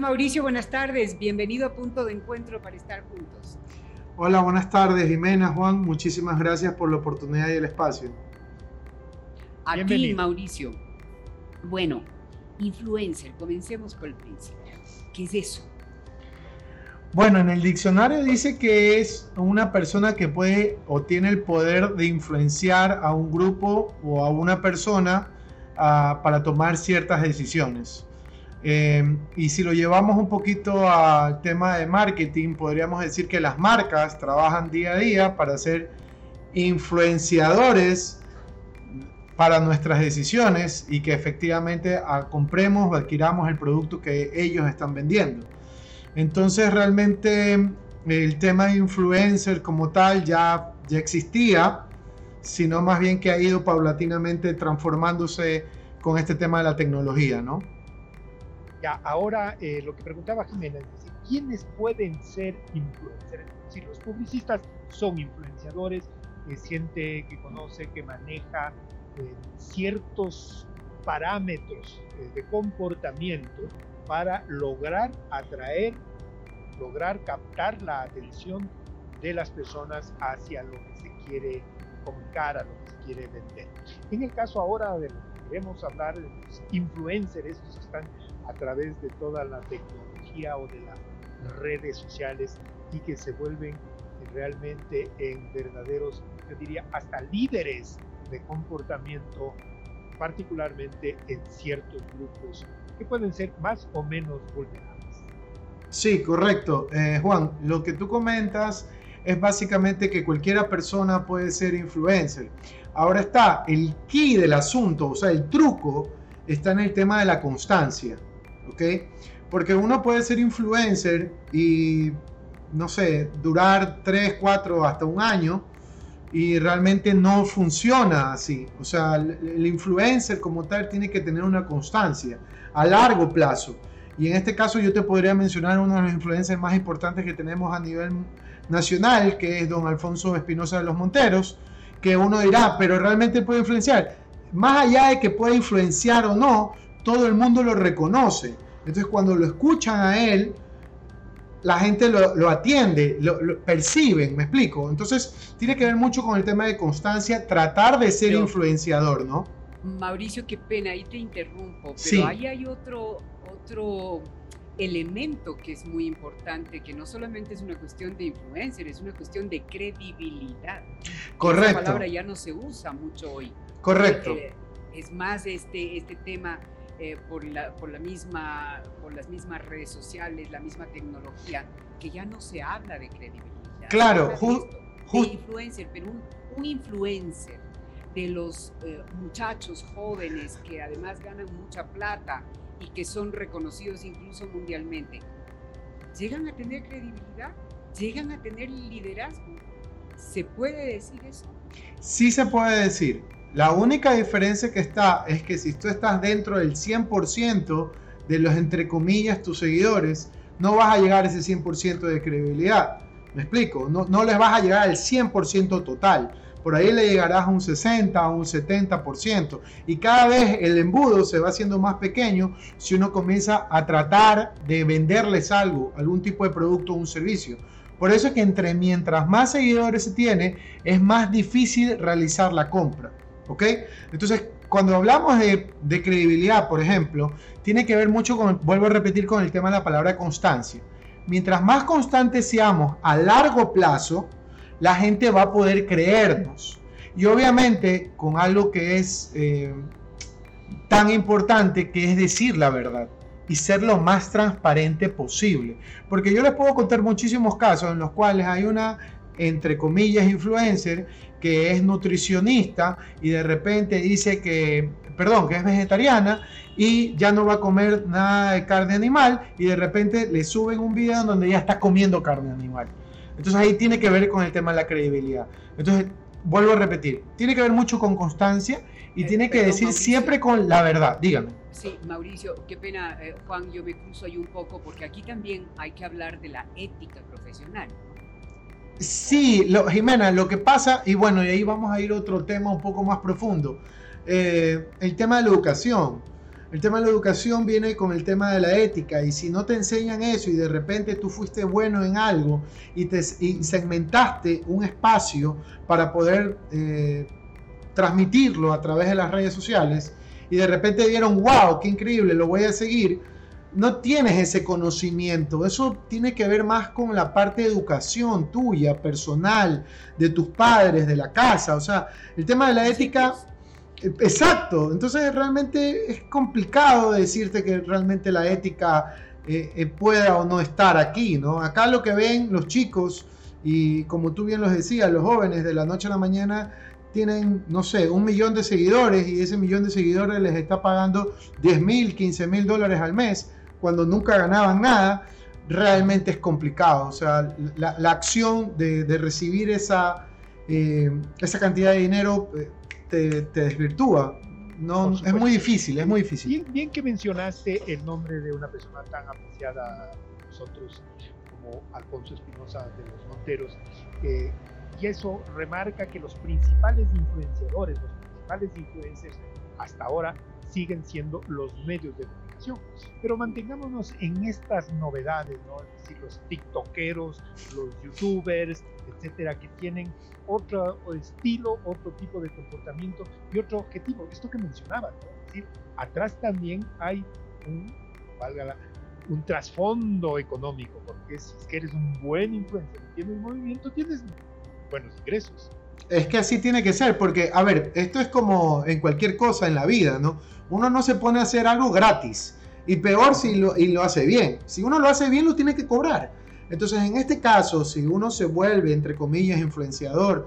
Mauricio, buenas tardes. Bienvenido a Punto de Encuentro para estar juntos. Hola, buenas tardes, Jimena, Juan. Muchísimas gracias por la oportunidad y el espacio. A ti, Mauricio. Bueno, influencer, comencemos por el principio. ¿Qué es eso? Bueno, en el diccionario dice que es una persona que puede o tiene el poder de influenciar a un grupo o a una persona uh, para tomar ciertas decisiones. Eh, y si lo llevamos un poquito al tema de marketing, podríamos decir que las marcas trabajan día a día para ser influenciadores para nuestras decisiones y que efectivamente compremos o adquiramos el producto que ellos están vendiendo. Entonces realmente el tema de influencer como tal ya, ya existía, sino más bien que ha ido paulatinamente transformándose con este tema de la tecnología, ¿no? Ya, ahora eh, lo que preguntaba Jimena, es ¿quiénes pueden ser influencers? Si los publicistas son influenciadores, es gente que conoce, que maneja eh, ciertos parámetros eh, de comportamiento para lograr atraer, lograr captar la atención de las personas hacia lo que se quiere comunicar, a lo que se quiere vender. En el caso ahora de lo que queremos hablar de los influencers, estos que están a través de toda la tecnología o de las redes sociales y que se vuelven realmente en verdaderos, yo diría, hasta líderes de comportamiento, particularmente en ciertos grupos que pueden ser más o menos vulnerables. Sí, correcto. Eh, Juan, lo que tú comentas es básicamente que cualquiera persona puede ser influencer. Ahora está el key del asunto, o sea, el truco está en el tema de la constancia. ¿ok? Porque uno puede ser influencer y, no sé, durar 3, 4, hasta un año y realmente no funciona así. O sea, el, influencer como tal tiene que tener una constancia a largo plazo. Y en este caso yo te podría mencionar uno de los influencers más importantes que tenemos a nivel nacional, que es don Alfonso Espinosa de los Monteros, que uno dirá, pero realmente puede influenciar. Más allá de que pueda influenciar o no, todo el mundo lo reconoce. Entonces cuando lo escuchan a él, la gente lo, atiende, lo, perciben, me explico. Entonces tiene que ver mucho con el tema de constancia, tratar de ser influenciador, ¿no? Mauricio, qué pena, ahí te interrumpo, pero ahí hay otro, otro elemento que es muy importante, que no solamente es una cuestión de influencer, es una cuestión de credibilidad. Correcto. Esa palabra ya no se usa mucho hoy. Correcto. es más este, este tema eh, por, la, por, la misma, por las mismas redes sociales, la misma tecnología, que ya no se habla de credibilidad. Claro, justo. influencer, pero un, influencer de los eh, muchachos jóvenes que además ganan mucha plata y que son reconocidos incluso mundialmente, ¿llegan a tener credibilidad? ¿Llegan a tener liderazgo? ¿Se puede decir eso? Sí se puede decir. La única diferencia que está es que si tú estás dentro del 100% de los, entre comillas, tus seguidores, no vas a llegar a ese 100% de credibilidad. ¿Me explico? No, no les vas a llegar al 100% total. Por ahí le llegarás a un 60, a un 70%. Y cada vez el embudo se va haciendo más pequeño si uno comienza a tratar de venderles algo, algún tipo de producto o un servicio. Por eso es que entre mientras más seguidores se tiene, es más difícil realizar la compra. ¿Ok? Entonces, cuando hablamos de, credibilidad, por ejemplo, tiene que ver mucho con, vuelvo a repetir, con el tema de la palabra constancia. Mientras más constantes seamos a largo plazo, la gente va a poder creernos. Y obviamente con algo que es eh, tan importante que es decir la verdad y ser lo más transparente posible. Porque yo les puedo contar muchísimos casos en los cuales hay una entre comillas, influencer, que es nutricionista y de repente dice que, perdón, que es vegetariana y ya no va a comer nada de carne animal y de repente le suben un video donde ya está comiendo carne animal. Entonces ahí tiene que ver con el tema de la credibilidad. Entonces, vuelvo a repetir, tiene que ver mucho con constancia y tiene Eh, que perdón, decir Mauricio. siempre con la verdad. Dígame. Sí, Mauricio, qué pena, eh, Juan, yo me cruzo ahí un poco porque aquí también hay que hablar de la ética profesional. Sí, lo- Jimena, lo que pasa, y bueno, y ahí vamos a ir a otro tema un poco más profundo, eh, el tema de la educación. El tema de la educación viene con el tema de la ética y si no te enseñan eso y de repente tú fuiste bueno en algo y, te, y segmentaste un espacio para poder eh, transmitirlo a través de las redes sociales y de repente dieron, wow, qué increíble, lo voy a seguir, no tienes ese conocimiento. Eso tiene que ver más con la parte de educación tuya, personal, de tus padres, de la casa. O sea, el tema de la ética... Exacto, entonces realmente es complicado decirte que realmente la ética eh, eh, pueda o no estar aquí, ¿no? Acá lo que ven los chicos, y como tú bien los decías, los jóvenes de la noche a la mañana tienen, no sé, un millón de seguidores y ese millón de seguidores les está pagando 10 mil, 15 mil dólares al mes cuando nunca ganaban nada, realmente es complicado. O sea, la, acción de, recibir esa, eh, esa cantidad de dinero te, te desvirtúa. No, es muy difícil, es muy difícil. Bien, bien que mencionaste el nombre de una persona tan apreciada por nosotros como Alfonso Espinosa de los Monteros. eh, y eso remarca que los principales influenciadores, los principales influencers hasta ahora siguen siendo los medios de comunicación. Pero mantengámonos en estas novedades, ¿no? Es decir, los tiktokeros, los youtubers, etcétera, que tienen otro estilo, otro tipo de comportamiento y otro objetivo. Esto que mencionaba. Es decir, atrás también hay un, valga un trasfondo económico, porque si eres un buen influencer y tienes movimiento, tienes buenos ingresos. Es que así tiene que ser, porque, a ver, esto es como en cualquier cosa en la vida, ¿no? Uno no se pone a hacer algo gratis, y peor si lo, y lo hace bien. Si uno lo hace bien, lo tiene que cobrar. Entonces, en este caso, si uno se vuelve, entre comillas, influenciador,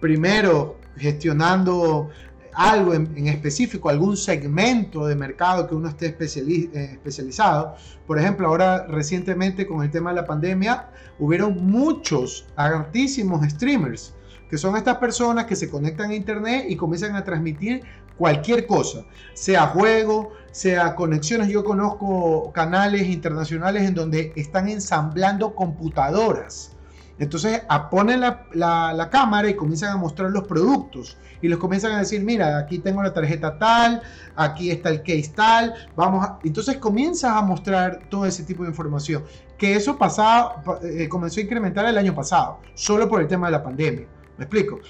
primero gestionando algo en, específico, algún segmento de mercado que uno esté eh, especializado. Por ejemplo, ahora recientemente con el tema de la pandemia, hubieron muchos altísimos streamers que son estas personas que se conectan a internet y comienzan a transmitir cualquier cosa, sea juego, sea conexiones. Yo conozco canales internacionales en donde están ensamblando computadoras. Entonces ponen la, la- la cámara y comienzan a mostrar los productos y les comienzan a decir, mira, aquí tengo la tarjeta tal, aquí está el case tal, vamos a... Entonces comienzas a mostrar todo ese tipo de información, que eso pasaba, pa- eh, comenzó a incrementar el año pasado, solo por el tema de la pandemia. ¿Me explico?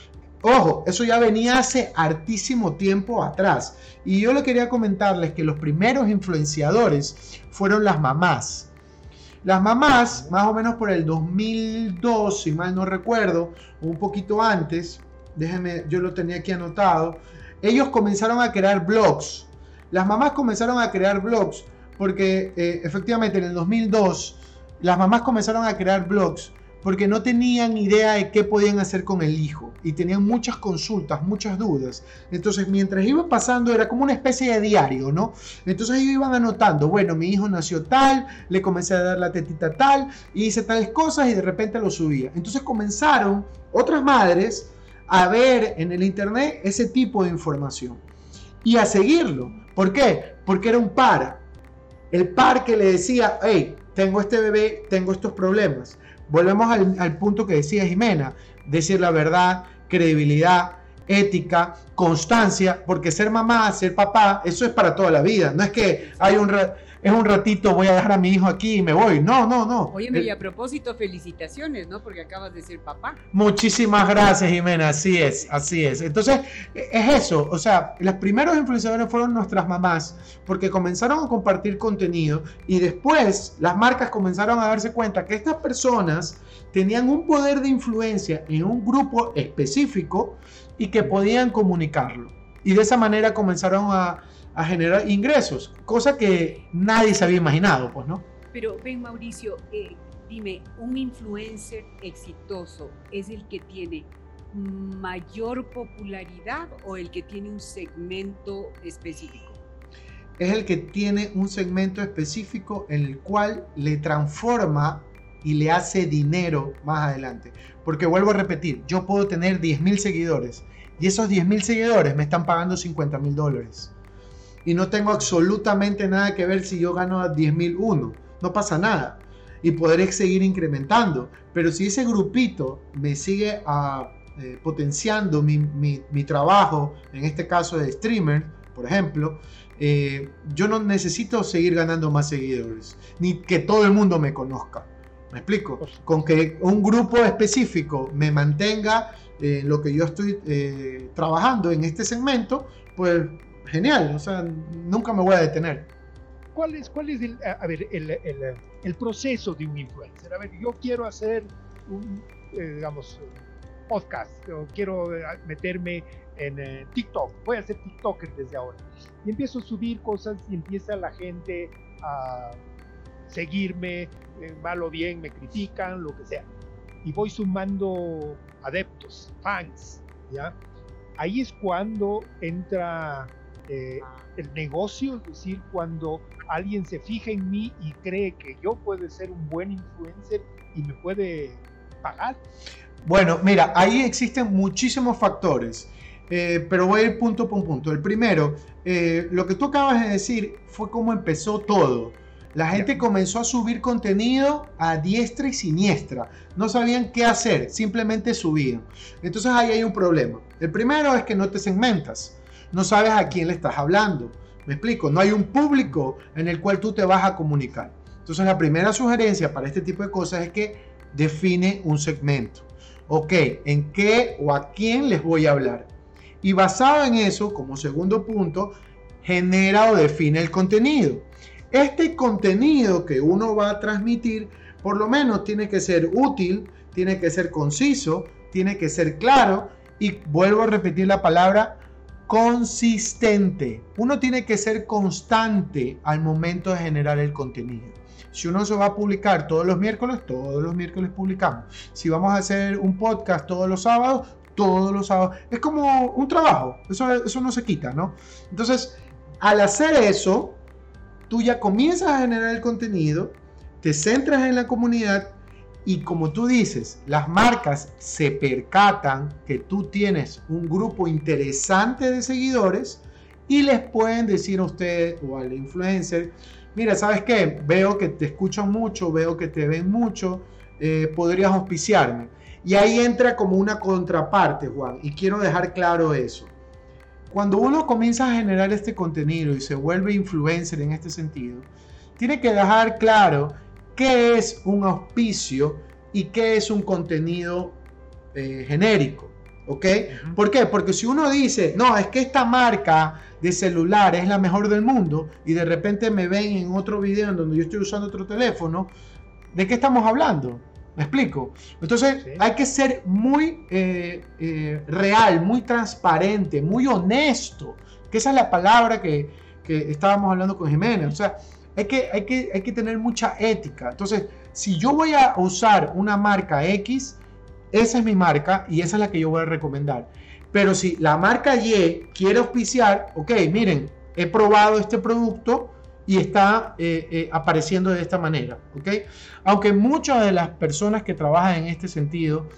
Ojo, eso ya venía hace hartísimo tiempo atrás. Y yo le quería comentarles que los primeros influenciadores fueron las mamás. Las mamás, más o menos por el 2002, si mal no recuerdo, un poquito antes, déjenme, yo lo tenía aquí anotado, ellos comenzaron a crear blogs. Las mamás comenzaron a crear blogs porque eh, efectivamente en el 2002 las mamás comenzaron a crear blogs porque no tenían idea de qué podían hacer con el hijo y tenían muchas consultas, muchas dudas. Entonces, mientras iba pasando, era como una especie de diario, ¿no? Entonces ellos iban anotando, bueno, mi hijo nació tal, le comencé a dar la tetita tal, y hice tales cosas y de repente lo subía. Entonces comenzaron otras madres a ver en el internet ese tipo de información y a seguirlo. ¿Por qué? Porque era un par. El par que le decía, hey, tengo este bebé, tengo estos problemas. Volvemos al, punto que decía Jimena, decir la verdad, credibilidad, ética, constancia, porque ser mamá, ser papá, eso es para toda la vida. No es que hay un es un ratito, voy a dejar a mi hijo aquí y me voy. No, no, no. Oye, y a propósito, felicitaciones, ¿no? Porque acabas de ser papá. Muchísimas gracias, Jimena. Así es, así es. Entonces, e- es eso. O sea, los primeros influenciadores fueron nuestras mamás, porque comenzaron a compartir contenido y después las marcas comenzaron a darse cuenta que estas personas tenían un poder de influencia en un grupo específico y que podían comunicarlo. Y de esa manera comenzaron a, a generar ingresos, cosa que nadie se había imaginado, pues, ¿no? Pero ven, Mauricio, eh, dime, ¿un influencer exitoso es el que tiene mayor popularidad o el que tiene un segmento específico? Es el que tiene un segmento específico en el cual le transforma y le hace dinero más adelante. Porque vuelvo a repetir, yo puedo tener 10.000 seguidores y esos 10.000 seguidores me están pagando 50 mil dólares. Y no tengo absolutamente nada que ver si yo gano a 10.001. No pasa nada. Y podré seguir incrementando. Pero si ese grupito me sigue a, eh, potenciando mi, mi, trabajo, en este caso de streamer, por ejemplo, eh, yo no necesito seguir ganando más seguidores. Ni que todo el mundo me conozca. ¿Me explico? Con que un grupo específico me mantenga en lo que yo estoy eh, trabajando en este segmento, pues genial, o sea, nunca me voy a detener. ¿Cuál es, cuál es el, a ver, el, el, el proceso de un influencer? A ver, yo quiero hacer un, eh, digamos, podcast, o quiero eh, meterme en TikTok, voy a ser TikToker desde ahora. Y empiezo a subir cosas y empieza la gente a seguirme, mal o bien, me critican, lo que sea. Y voy sumando adeptos, fans, ¿ya? Ahí es cuando entra eh, el negocio, es decir, cuando alguien se fija en mí y cree que yo puedo ser un buen influencer y me puede pagar. Bueno, mira, ahí existen muchísimos factores, eh, pero voy a ir punto por punto. El primero, eh, lo que tú acabas de decir fue cómo empezó todo. La gente comenzó a subir contenido a diestra y siniestra. No sabían qué hacer, simplemente subían. Entonces ahí hay un problema. El primero es que no te segmentas. No sabes a quién le estás hablando. Me explico, no hay un público en el cual tú te vas a comunicar. Entonces la primera sugerencia para este tipo de cosas es que define un segmento. Ok, ¿en qué o a quién les voy a hablar? Y basado en eso, como segundo punto, genera o define el contenido. Este contenido que uno va a transmitir, por lo menos tiene que ser útil, tiene que ser conciso, tiene que ser claro y vuelvo a repetir la palabra consistente. Uno tiene que ser constante al momento de generar el contenido. Si uno se va a publicar todos los miércoles, todos los miércoles publicamos. Si vamos a hacer un podcast todos los sábados, todos los sábados. Es como un trabajo, eso, eso no se quita, ¿no? Entonces, al hacer eso, tú ya comienzas a generar el contenido, te centras en la comunidad y como tú dices, las marcas se percatan que tú tienes un grupo interesante de seguidores y les pueden decir a usted o al influencer, mira, ¿sabes qué? Veo que te escuchan mucho, veo que te ven mucho, eh, podrías auspiciarme. Y ahí entra como una contraparte, Juan, y quiero dejar claro eso. Cuando uno comienza a generar este contenido y se vuelve influencer en este sentido, tiene que dejar claro qué es un auspicio y qué es un contenido eh, genérico. ¿Ok? ¿Por qué? Porque si uno dice, no, es que esta marca de celular es la mejor del mundo y de repente me ven en otro video en donde yo estoy usando otro teléfono, ¿de qué estamos hablando? ¿Me explico? Entonces hay que ser muy eh, eh, real, muy transparente, muy honesto, que esa es la palabra que, que estábamos hablando con Jiménez. O sea, hay que, hay, que, hay que tener mucha ética. Entonces, si yo voy a usar una marca X, esa es mi marca y esa es la que yo voy a recomendar. Pero si la marca Y quiere auspiciar, ok, miren, he probado este producto, y está eh, eh, apareciendo de esta manera. ¿okay? Aunque muchas de las personas que trabajan en este sentido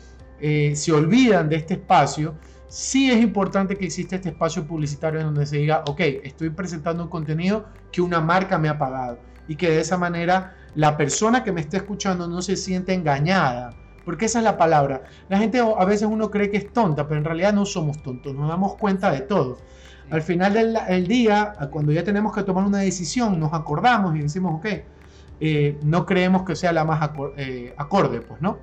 eh, se olvidan de este espacio, sí es importante que exista este espacio publicitario en donde se diga, ok, estoy presentando un contenido que una marca me ha pagado y que de esa manera la persona que me está escuchando no se siente engañada. Porque esa es la palabra. La gente a veces uno cree que es tonta, pero en realidad no somos tontos, nos damos cuenta de todo. Al final del día, cuando ya tenemos que tomar una decisión, nos acordamos y decimos, ok, eh, no creemos que sea la más eh, acorde, pues, ¿no?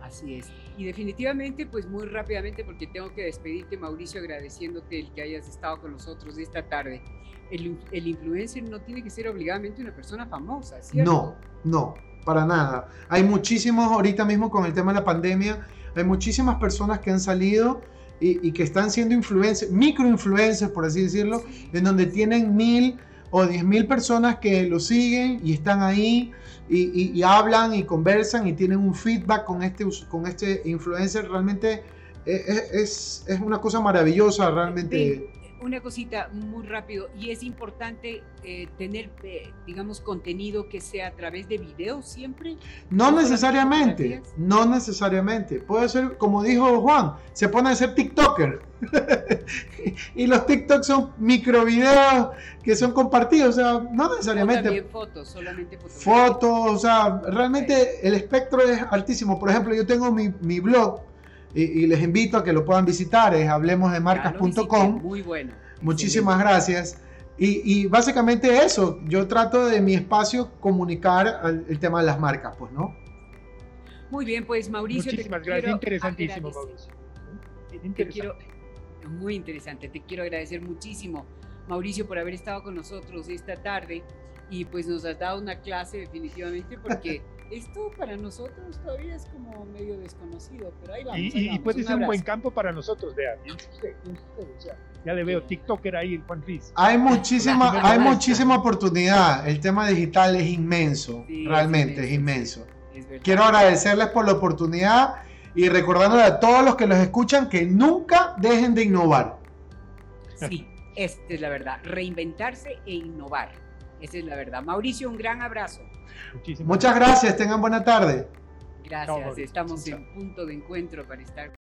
Así es. Y definitivamente, pues muy rápidamente, porque tengo que despedirte, Mauricio, agradeciéndote el que hayas estado con nosotros esta tarde. El, el influencer no tiene que ser obligadamente una persona famosa, ¿cierto? No, no, para nada. Hay muchísimos, ahorita mismo con el tema de la pandemia, hay muchísimas personas que han salido y, que están siendo influencers, microinfluencers, por así decirlo, en donde tienen mil o 10 mil personas que lo siguen y están ahí y, hablan y conversan y tienen un feedback con este, con este influencer, realmente es, es, es una cosa maravillosa, realmente una cosita muy rápido, y es importante eh, tener, eh, digamos, contenido que sea a través de videos siempre. No necesariamente, no necesariamente. Puede ser, como dijo Juan, se pone a ser TikToker. y los TikToks son micro videos que son compartidos, o sea, no necesariamente. fotos, solamente fotos. Fotos, o sea, realmente el espectro es altísimo. Por ejemplo, yo tengo mi, mi blog y, les invito a que lo puedan visitar, es hablemosdemarcas.com. Muy bueno. Muchísimas gracias. Y, básicamente eso, yo trato de mi espacio comunicar el, tema de las marcas, pues, ¿no? Muy bien, pues Mauricio. Muchísimas gracias, interesantísimo, Mauricio. muy interesante, te quiero agradecer muchísimo, Mauricio, por haber estado con nosotros esta tarde y pues nos has dado una clase definitivamente porque esto para nosotros todavía es como medio desconocido, pero ahí vamos. Y, puede ser un buen campo para nosotros, vea, ya le veo TikToker ahí, Juan Luis. Hay muchísima, hay muchísima oportunidad, el tema digital es inmenso, realmente es inmenso. Quiero agradecerles por la oportunidad y recordándole a todos los que los escuchan que nunca dejen de innovar. Sí, esta es la verdad, reinventarse e innovar. Esa es la verdad. Mauricio, un gran abrazo. Muchas gracias, tengan buena tarde. Gracias, estamos en punto de encuentro para estar.